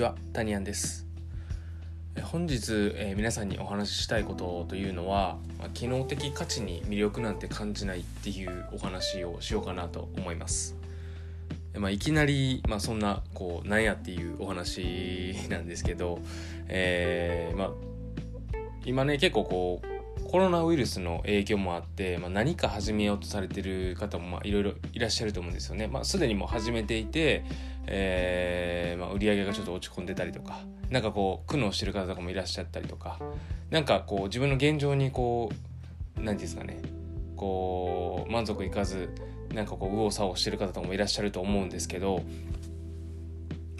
ちは、タニアンです。本日、えー皆さんにお話ししたいことというのは、まあ機能的価値に魅力なんて感じないっていうお話をしようかなと思います。まあ、いきなり、まあ、そんなこうなんやっていうお話なんですけど、えーまあ、今ね結構こうコロナウイルスの影響もあって、まあ、何か始めようとされてる方もいろいろいらっしゃると思うんですよね。まあ、すでにもう始めていて、えーまあ、売り上げがちょっと落ち込んでたりとかなんかこう苦悩してる方とかもいらっしゃったりとかなんかこう自分の現状にこう何て言うんですかねこう満足いかずなんかこう右往左往してる方とかもいらっしゃると思うんですけど、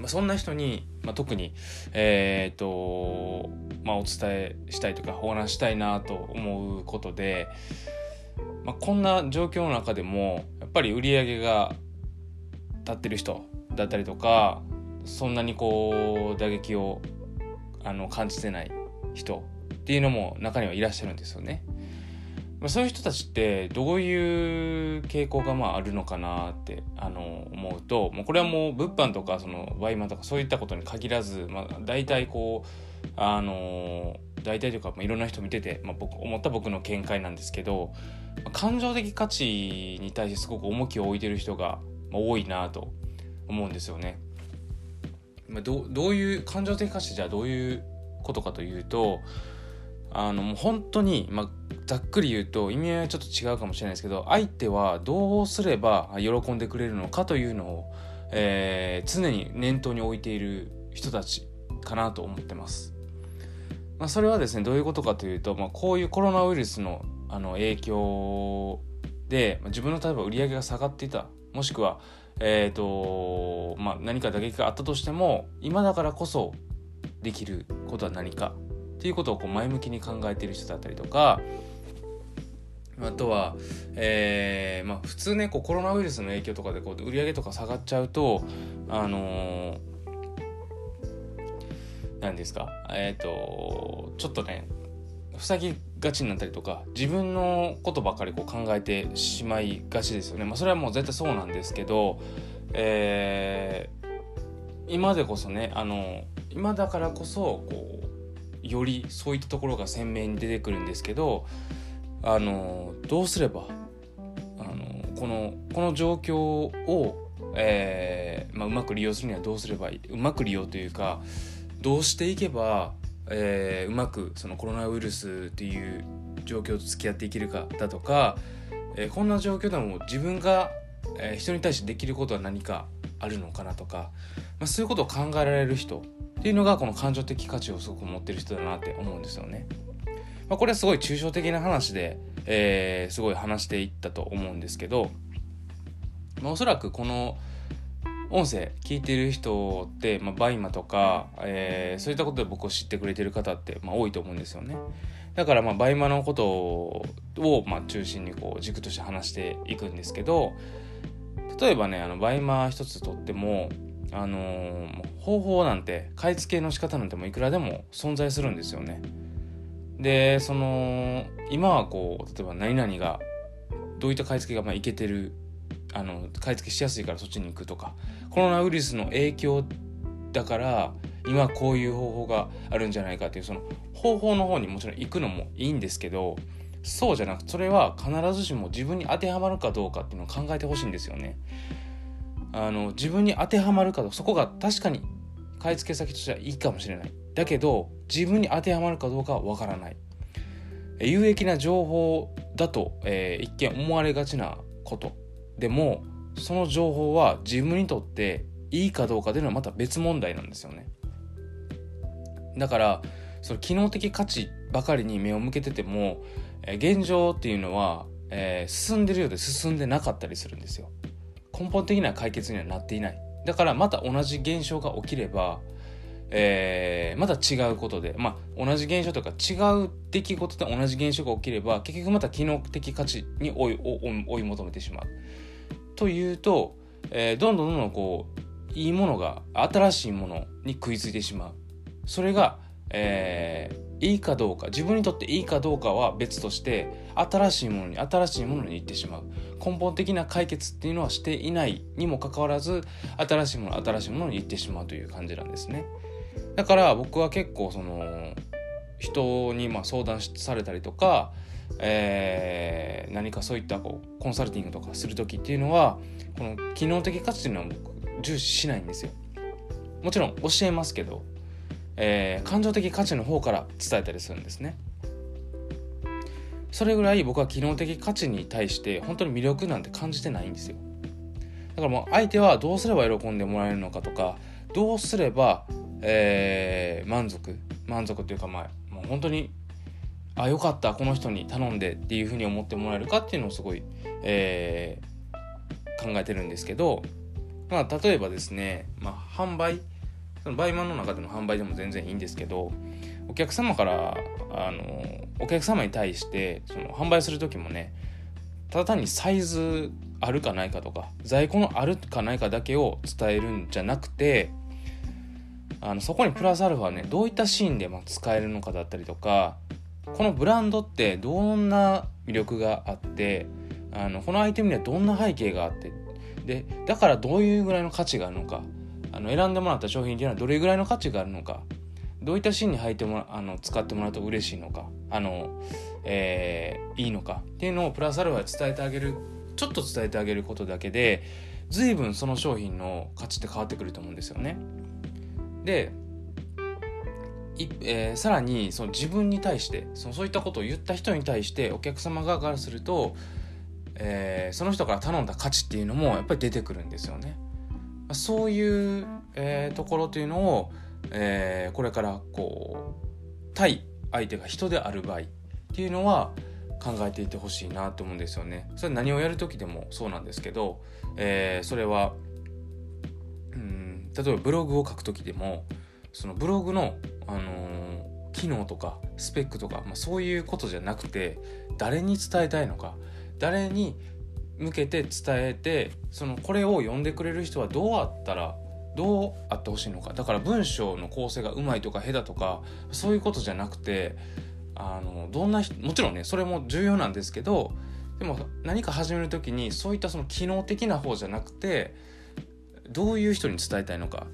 まあ、そんな人に、まあ、特にえっ、とまあお伝えしたいとかお話したいなと思うことで、まあ、こんな状況の中でもやっぱり売り上げが立ってる人だったりとかそんなにこう打撃をあの感じてない人っていうのも中にはいらっしゃるんですよね。まあ、そういう人たちってどういう傾向がまああるのかなってあの思うともうこれはもう物販とかそのワイマンとかそういったことに限らず、まあ、大体こうあの大体というか、まあ、いろんな人見てて、まあ、僕思った僕の見解なんですけど、まあ感情的価値に対してすごく重きを置いてる人が多いなと思うんですよね。まあ、どうどういう感情的価値じゃどういうことかというとあのもう本当に、まあ、ざっくり言うと意味合いはちょっと違うかもしれないですけど相手はどうすれば喜んでくれるのかというのを、えー常に念頭に置いている人たちかなと思ってます。まあ、それはですねどういうことかというと、まあ、こういうコロナウイルスのあの影響で、まあ自分の例えば売り上げが下がっていたもしくは、えーとまあ、何か打撃があったとしても今だからこそできることは何かっていうことをこう前向きに考えている人だったりとかあとは、えーまあ、普通ねこうコロナウイルスの影響とかでこう売り上げとか下がっちゃうとあのー、なんですかえっ、とちょっとね塞ぎがちになったりとか自分のことばかりこう考えてしまいがちですよね。まあ、それはもう絶対そうなんですけど、えー今でこそねあの今だからこそこうよりそういったところが鮮明に出てくるんですけどあのどうすればあのこのこの状況を、えーまあ、うまく利用するにはどうすればいいうまく利用というかどうしていけば、えーうまくそのコロナウイルスっていう状況と付き合っていけるかだとか、えーこんな状況でも自分が、えー人に対してできることは何かあるのかなとか、まあ、そういうことを考えられる人っていうのがこの感情的価値をすごく持ってる人だなって思うんですよね。まあ、これはすごい抽象的な話で、えーすごい話していったと思うんですけど、まあ、おそらくこの音声聞いてる人って、まあ、バイマとか、えーそういったことで僕を知ってくれてる方って、まあ、多いと思うんですよね。だからまあバイマのことを、まあ、中心にこう軸として話していくんですけど例えばねあのバイマ一つとってもあのー方法なんて買い付けの仕方なんてもういくらでも存在するんですよね。でその今はこう例えば何々がどういった買い付けがまあいけてるあの買い付けしやすいからそっちに行くとかコロナウイルスの影響だから今こういう方法があるんじゃないかっていうその方法の方にもちろん行くのもいいんですけどそうじゃなくそれは必ずしも自分に当てはまるかどうかっていうのを考えてほしいんですよね。あの自分に当てはまるかどうかそこが確かに買い付け先としてはいいかもしれないだけど自分に当てはまるかどうかはわからない。有益な情報だと、えー一見思われがちなこと。でもその情報は自分にとっていいかどうかというのはまた別問題なんですよね。だからその機能的価値ばかりに目を向けてても、え現状っていうのは、えー進んでるようで進んでなかったりするんですよ。根本的な解決にはなっていない。だからまた同じ現象が起きれば、えーまた違うことで、まあ、同じ現象とか違う出来事で同じ現象が起きれば結局また機能的価値に追い追い求めてしまう。というと、えーどんどんどんどんこういいものが新しいものに食いついてしまう。それが、えーいいかどうか自分にとっていいかどうかは別として新しいものに新しいものに行ってしまう根本的な解決っていうのはしていないにもかかわらず新しいもの新しいものに行ってしまうという感じなんですね。だから僕は結構その人にま相談されたりとか、えー、何かそういったこうコンサルティングとかする時っていうのはこの機能的価値っていうのは僕重視しないんですよ。もちろん教えますけど、えー、感情的価値の方から伝えたりするんですね。それぐらい僕は機能的価値に対して本当に魅力なんて感じてないんですよ。だからもう相手はどうすれば喜んでもらえるのかとかどうすれば、えー、満足。満足というかまあもう本当にあよかったこの人に頼んでっていうふうに思ってもらえるかっていうのをすごい、えー、考えてるんですけど、まあ、例えばですね、まあ、販売そのバイマンの中での販売でも全然いいんですけどお客様からあのお客様に対してその販売する時もねただ単にサイズあるかないかとか在庫のあるかないかだけを伝えるんじゃなくてあのそこにプラスアルファねどういったシーンでま使えるのかだったりとかこのブランドってどんな魅力があってあのこのアイテムにはどんな背景があってでだからどういうぐらいの価値があるのかあの選んでもらった商品っていうのはどれぐらいの価値があるのかどういったシーンに履いてもあの使ってもらうと嬉しいのかあの、えー、いいのかっていうのをプラスアルファで伝えてあげるちょっと伝えてあげることだけで随分その商品の価値って変わってくると思うんですよね。でいえー、さらにその自分に対してそのそういったことを言った人に対してお客様側からすると、えー、その人から頼んだ価値っていうのもやっぱり出てくるんですよね。そういう、えー、ところというのを、えー、これからこう対相手が人である場合っていうのは考えていてほしいなと思うんですよね。それ何をやる時でもそうなんですけど、えー、それは例えばブログを書く時でもそのブログの、あのー、機能とかスペックとか、まあ、そういうことじゃなくて誰に伝えたいのか誰に向けて伝えてそのこれを読んでくれる人はどうあったらどうあってほしいのか。だから文章の構成がうまいとか下手とかそういうことじゃなくてあのどんなもちろんねそれも重要なんですけどでも何か始める時にそういったその機能的な方じゃなくてどういう人に伝えたいのか。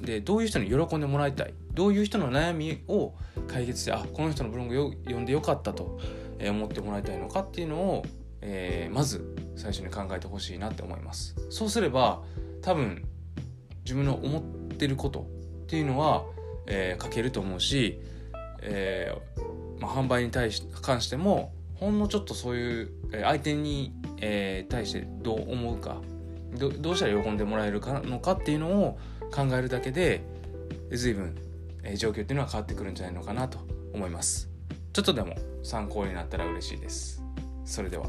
でどういう人に喜んでもらいたい。どういう人の悩みを解決してあこの人のブログを読んでよかったと思ってもらいたいのかっていうのを、えー、まず最初に考えてほしいなって思います。そうすれば多分自分の思ってることっていうのは、えー、書けると思うし、えーまあ、販売に対し関してもほんのちょっとそういう相手に、え、対してどう思うかどどうしたら喜んでもらえるかのかっていうのを考えるだけで随分、えー、状況っていうのは変わってくるんじゃないのかなと思います。ちょっとでも参考になったら嬉しいです。それでは。